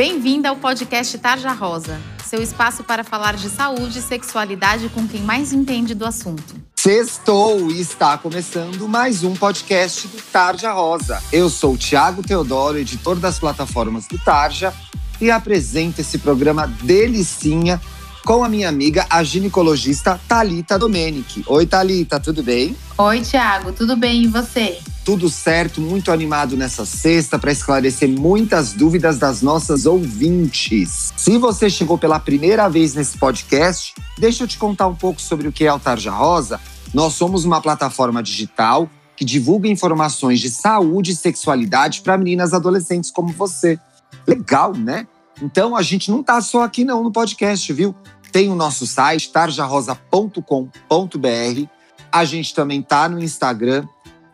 Bem-vinda ao podcast Tarja Rosa, seu espaço para falar de saúde e sexualidade com quem mais entende do assunto. Sextou e está começando mais um podcast do Tarja Rosa. Eu sou o Thiago Teodoro, editor das plataformas do Tarja, e apresento esse programa delicinha com a minha amiga, a ginecologista Talita Domenic. Oi, Talita, tudo bem? Oi, Thiago, tudo bem e você? Tudo certo, muito animado nessa sexta para esclarecer muitas dúvidas das nossas ouvintes. Se você chegou pela primeira vez nesse podcast, deixa eu te contar um pouco sobre o que é o Tarja Rosa. Nós somos uma plataforma digital que divulga informações de saúde e sexualidade para meninas adolescentes como você. Legal, né? Então a gente não tá só aqui não no podcast, viu? Tem o nosso site tarjarosa.com.br. A gente também tá no Instagram,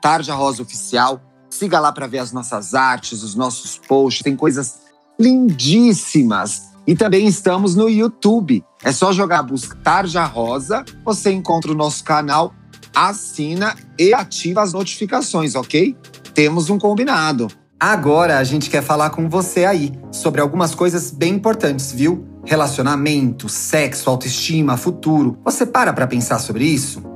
Tarja Rosa Oficial. Siga lá para ver as nossas artes, os nossos posts, tem coisas lindíssimas. E também estamos no YouTube. É só jogar busca Tarja Rosa, você encontra o nosso canal, assina e ativa as notificações, ok? Temos um combinado. Agora a gente quer falar com você aí sobre algumas coisas bem importantes, viu? Relacionamento, sexo, autoestima, futuro. Você para pra pensar sobre isso?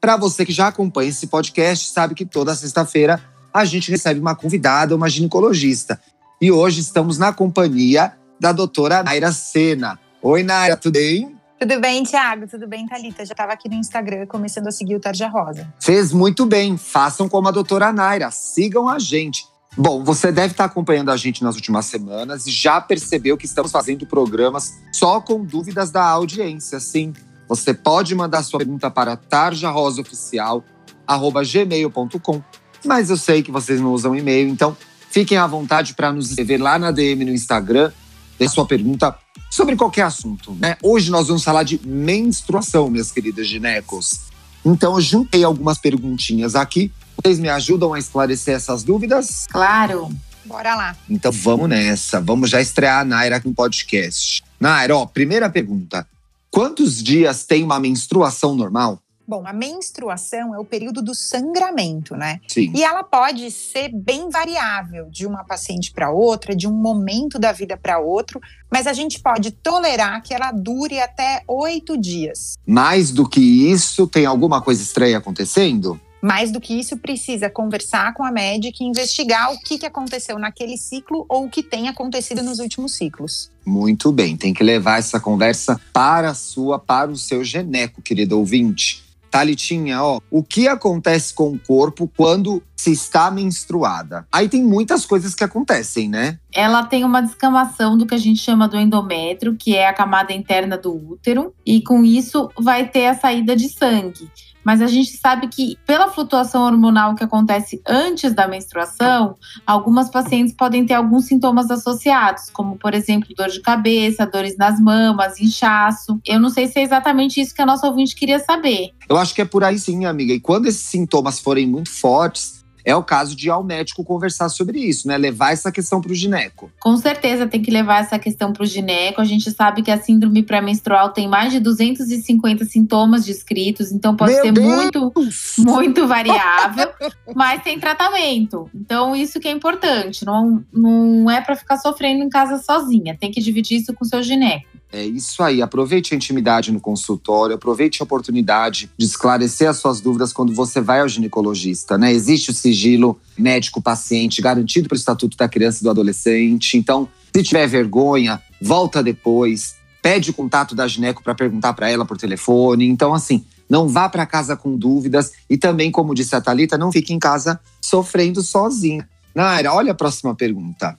Para você que já acompanha esse podcast, sabe que toda sexta-feira a gente recebe uma convidada, uma ginecologista. E hoje estamos na companhia da doutora Naira Sena. Oi, Naira, tudo bem? Tudo bem, Thiago? Tudo bem, Thalita? Já estava aqui no Instagram começando a seguir o Tarja Rosa. Fez muito bem. Façam como a doutora Naira. Sigam a gente. Bom, você deve estar acompanhando a gente nas últimas semanas e já percebeu que estamos fazendo programas só com dúvidas da audiência, sim. Você pode mandar sua pergunta para tarjarosaoficial@gmail.com. Mas eu sei que vocês não usam e-mail, então fiquem à vontade para nos escrever lá na DM no Instagram, dê sua pergunta sobre qualquer assunto. Né? Hoje nós vamos falar de menstruação, minhas queridas ginecos. Então eu juntei algumas perguntinhas aqui. Vocês me ajudam a esclarecer essas dúvidas? Claro. Bora lá. Então vamos nessa. Vamos já estrear a Naira aqui no podcast. Naira, ó, primeira pergunta. Quantos dias tem uma menstruação normal? Bom, a menstruação é o período do sangramento, né? Sim. E ela pode ser bem variável de uma paciente para outra, de um momento da vida para outro, mas a gente pode tolerar que ela dure até oito dias. Mais do que isso, tem alguma coisa estranha acontecendo? Mais do que isso, precisa conversar com a médica e investigar o que, que aconteceu naquele ciclo ou o que tem acontecido nos últimos ciclos. Muito bem, tem que levar essa conversa para a sua, para o seu geneco, querido ouvinte. Talitinha, ó, o que acontece com o corpo quando se está menstruada? Aí tem muitas coisas que acontecem, né? Ela tem uma descamação do que a gente chama do endométrio, que é a camada interna do útero, e com isso vai ter a saída de sangue. Mas a gente sabe que, pela flutuação hormonal que acontece antes da menstruação, algumas pacientes podem ter alguns sintomas associados, como, por exemplo, dor de cabeça, dores nas mamas, inchaço. Eu não sei se é exatamente isso que a nossa ouvinte queria saber. Eu acho que é por aí sim, amiga. E quando esses sintomas forem muito fortes, é o caso de ir ao médico conversar sobre isso, né? Levar essa questão para o gineco. Com certeza tem que levar essa questão para o gineco. A gente sabe que a síndrome pré-menstrual tem mais de 250 sintomas descritos, então pode Meu ser Deus! muito, muito variável, mas tem tratamento. Então isso que é importante. Não, não é para ficar sofrendo em casa sozinha. Tem que dividir isso com o seu gineco. É isso aí. Aproveite a intimidade no consultório, aproveite a oportunidade de esclarecer as suas dúvidas quando você vai ao ginecologista, né? Existe o sigilo médico-paciente garantido pelo Estatuto da Criança e do Adolescente. Então, se tiver vergonha, volta depois, pede o contato da gineco para perguntar para ela por telefone. Então, assim, não vá para casa com dúvidas e também, como disse a Talita, não fique em casa sofrendo sozinha. Naira, olha a próxima pergunta.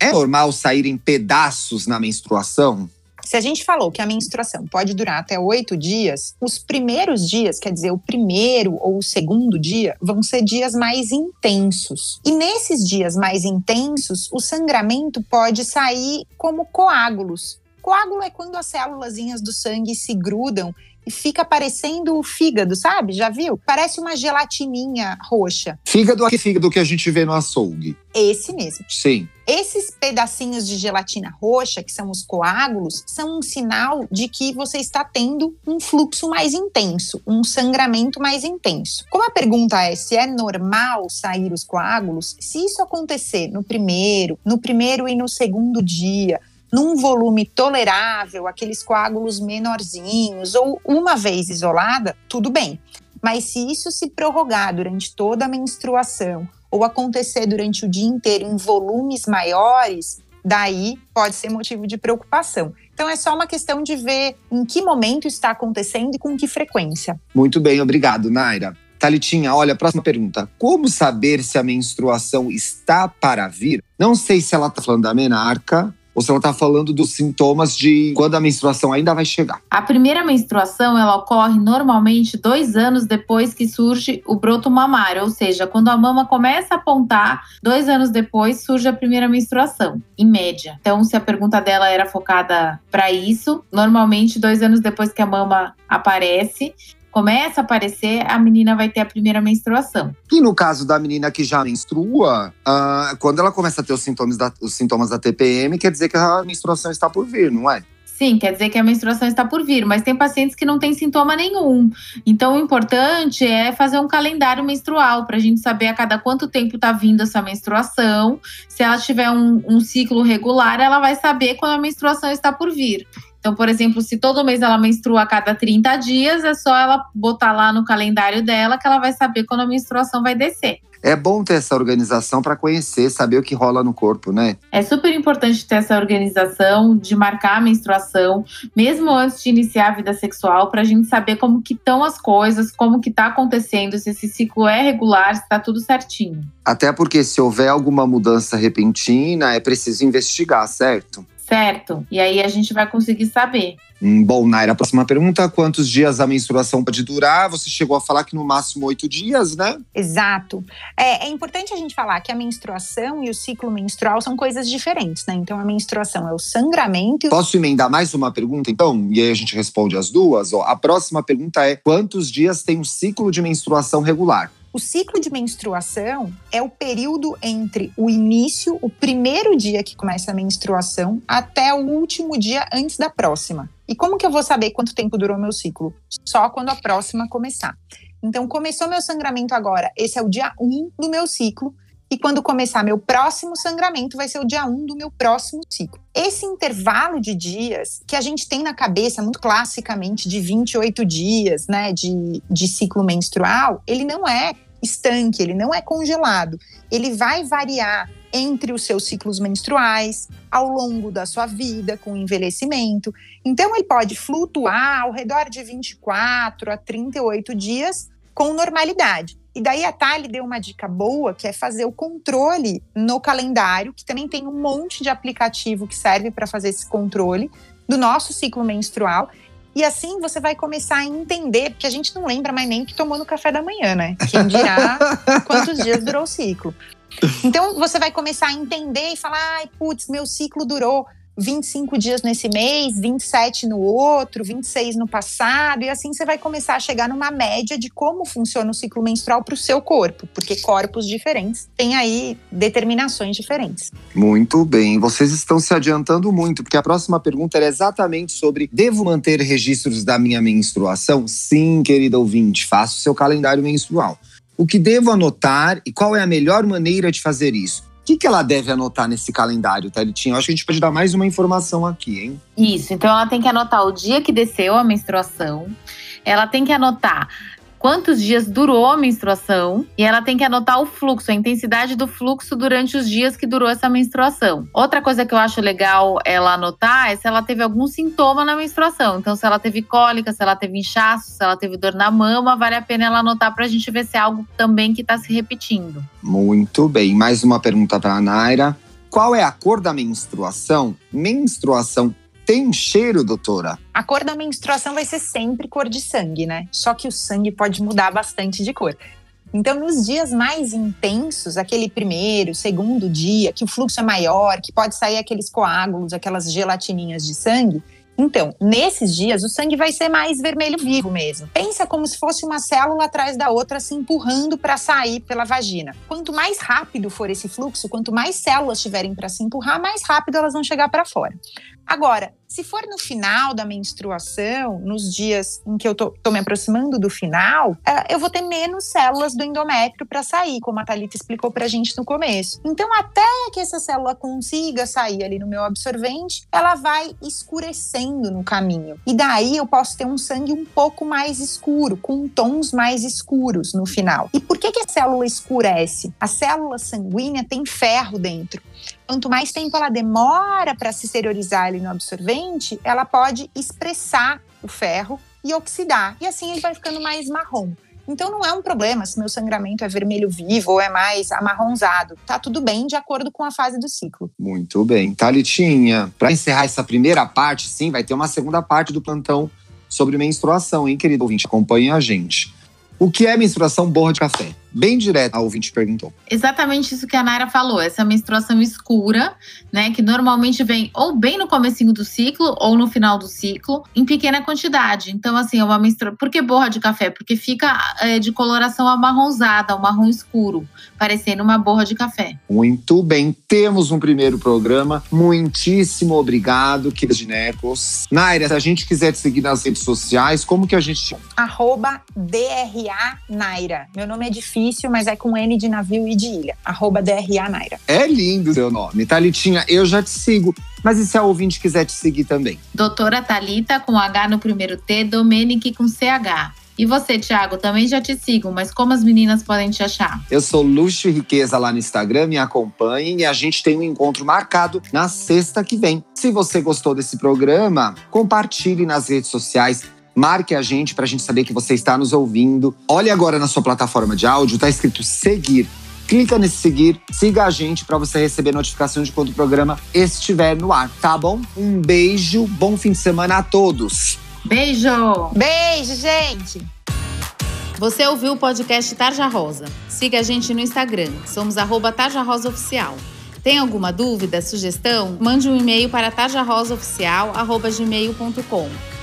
É normal sair em pedaços na menstruação? Se a gente falou que a menstruação pode durar até oito dias, os primeiros dias, quer dizer, o primeiro ou o segundo dia, vão ser dias mais intensos. E nesses dias mais intensos, o sangramento pode sair como coágulos. Coágulo é quando as células do sangue se grudam fica parecendo o fígado, sabe? Já viu? Parece uma gelatininha roxa. Fígado é fígado que a gente vê no açougue. Esse mesmo. Sim. Esses pedacinhos de gelatina roxa, que são os coágulos, são um sinal de que você está tendo um fluxo mais intenso, um sangramento mais intenso. Como a pergunta é se é normal sair os coágulos, se isso acontecer no primeiro, no primeiro e no segundo dia, num volume tolerável, aqueles coágulos menorzinhos, ou uma vez isolada, tudo bem. Mas se isso se prorrogar durante toda a menstruação, ou acontecer durante o dia inteiro em volumes maiores, daí pode ser motivo de preocupação. Então é só uma questão de ver em que momento está acontecendo e com que frequência. Muito bem, obrigado, Naira. Talitinha, olha, próxima pergunta. Como saber se a menstruação está para vir? Não sei se ela está falando da menarca ou se ela está falando dos sintomas de quando a menstruação ainda vai chegar. A primeira menstruação ela ocorre normalmente dois anos depois que surge o broto mamário, ou seja, quando a mama começa a apontar, dois anos depois surge a primeira menstruação, em média. Então, se a pergunta dela era focada para isso, normalmente dois anos depois que a mama aparece, começa a aparecer, a menina vai ter a primeira menstruação. E no caso da menina que já menstrua, uh, quando ela começa a ter os sintomas, da, os sintomas da TPM, quer dizer que a menstruação está por vir, não é? Sim, quer dizer que a menstruação está por vir, mas tem pacientes que não têm sintoma nenhum. Então, o importante é fazer um calendário menstrual para a gente saber a cada quanto tempo está vindo essa menstruação. Se ela tiver um, um ciclo regular, ela vai saber quando a menstruação está por vir. Então, por exemplo, se todo mês ela menstrua a cada 30 dias, é só ela botar lá no calendário dela que ela vai saber quando a menstruação vai descer. É bom ter essa organização para conhecer, saber o que rola no corpo, né? É super importante ter essa organização de marcar a menstruação, mesmo antes de iniciar a vida sexual, para a gente saber como que estão as coisas, como que está acontecendo, se esse ciclo é regular, se está tudo certinho. Até porque se houver alguma mudança repentina, é preciso investigar, certo? Certo? E aí a gente vai conseguir saber. Hum, bom, Naira, a próxima pergunta: quantos dias a menstruação pode durar? Você chegou a falar que no máximo oito dias, né? Exato. É, é, importante a gente falar que a menstruação e o ciclo menstrual são coisas diferentes, né? Então a menstruação é o sangramento. Posso emendar mais uma pergunta, então? E aí a gente responde as duas? Ó, a próxima pergunta é: quantos dias tem um ciclo de menstruação regular? O ciclo de menstruação é o período entre o início, o primeiro dia que começa a menstruação, até o último dia antes da próxima. E como que eu vou saber quanto tempo durou meu ciclo? Só quando a próxima começar. Então, começou meu sangramento agora, esse é o dia 1 do meu ciclo. E quando começar meu próximo sangramento, vai ser o dia 1 do meu próximo ciclo. Esse intervalo de dias que a gente tem na cabeça, muito classicamente, de 28 dias, né, de, de ciclo menstrual, ele não é estanque, ele não é congelado. Ele vai variar entre os seus ciclos menstruais, ao longo da sua vida, com envelhecimento. Então, ele pode flutuar ao redor de 24 a 38 dias com normalidade. E daí a Thali deu uma dica boa, que é fazer o controle no calendário, que também tem um monte de aplicativo que serve para fazer esse controle do nosso ciclo menstrual. E assim você vai começar a entender, porque a gente não lembra mais nem o que tomou no café da manhã, né? Quem dirá quantos dias durou o ciclo. Então você vai começar a entender e falar: ai, putz, meu ciclo durou 25 dias nesse mês, 27 no outro, 26 no passado, e assim você vai começar a chegar numa média de como funciona o ciclo menstrual para o seu corpo, porque corpos diferentes têm aí determinações diferentes. Muito bem, vocês estão se adiantando muito, porque a próxima pergunta era exatamente sobre: devo manter registros da minha menstruação? Sim, querida ouvinte, faça o seu calendário menstrual. O que devo anotar e qual é a melhor maneira de fazer isso? Que, que ela deve anotar nesse calendário, Thalitinha? Acho que a gente pode dar mais uma informação aqui, hein? Isso, então ela tem que anotar o dia que desceu a menstruação, ela tem que anotar quantos dias durou a menstruação e ela tem que anotar o fluxo, a intensidade do fluxo durante os dias que durou essa menstruação. Outra coisa que eu acho legal ela anotar é se ela teve algum sintoma na menstruação. Então, se ela teve cólica, se ela teve inchaço, se ela teve dor na mama, vale a pena ela anotar para a gente ver se é algo também que está se repetindo. Muito bem. Mais uma pergunta para a Naira. Qual é a cor da menstruação? Menstruação tem cheiro, doutora? A cor da menstruação vai ser sempre cor de sangue, né? Só que o sangue pode mudar bastante de cor. Então, nos dias mais intensos, aquele primeiro, segundo dia, que o fluxo é maior, que pode sair aqueles coágulos, aquelas gelatininhas de sangue, então, nesses dias, o sangue vai ser mais vermelho vivo mesmo. Pensa como se fosse uma célula atrás da outra se empurrando para sair pela vagina. Quanto mais rápido for esse fluxo, quanto mais células tiverem para se empurrar, mais rápido elas vão chegar para fora. Agora, se for no final da menstruação, nos dias em que eu tô, tô me aproximando do final, é, eu vou ter menos células do endométrio para sair, como a Thalita explicou pra gente no começo. Então, até que essa célula consiga sair ali no meu absorvente, ela vai escurecendo no caminho. E daí eu posso ter um sangue um pouco mais escuro, com tons mais escuros no final. E por que, que a célula escurece? A célula sanguínea tem ferro dentro quanto mais tempo ela demora para se exteriorizar ali no absorvente, ela pode expressar o ferro e oxidar. E assim ele vai ficando mais marrom. Então não é um problema se meu sangramento é vermelho vivo ou é mais amarronzado. Tá tudo bem de acordo com a fase do ciclo. Muito bem. Thalitinha, para encerrar essa primeira parte, sim, vai ter uma segunda parte do plantão sobre menstruação, hein, querido ouvinte? Acompanhe a gente. O que é menstruação borra de café? Bem direta, a ouvinte perguntou. Exatamente isso que a Naira falou, essa menstruação escura, né, que normalmente vem ou bem no comecinho do ciclo ou no final do ciclo, em pequena quantidade. Então, assim, é uma menstruação... Por que borra de café? Porque fica é, de coloração amarronzada, um marrom escuro, parecendo uma borra de café. Muito bem, temos um primeiro programa. Muitíssimo obrigado, queridos ginecos. Naira, se a gente quiser te seguir nas redes sociais, como que a gente... Arroba DRA Naira. Meu nome é difícil difícil, mas é com N de navio e de ilha. Arroba DRA Naira. É lindo o seu nome. Thalitinha, eu já te sigo. Mas e se a ouvinte quiser te seguir também? Doutora Talita com H no primeiro T, Domenic com CH. E você, Thiago, também já te sigo, mas como as meninas podem te achar? Eu sou Luxo e Riqueza lá no Instagram, me acompanhem e a gente tem um encontro marcado na sexta que vem. Se você gostou desse programa, compartilhe nas redes sociais Marque a gente para a gente saber que você está nos ouvindo. Olhe agora na sua plataforma de áudio, está escrito seguir. Clica nesse seguir, siga a gente para você receber notificação de quando o programa estiver no ar, tá bom? Um beijo, bom fim de semana a todos. Beijo! Beijo, gente! Você ouviu o podcast Tarja Rosa? Siga a gente no Instagram, somos arroba Tarja Rosa Oficial. Tem alguma dúvida, sugestão? Mande um e-mail para tarjarosaoficial.gmail.com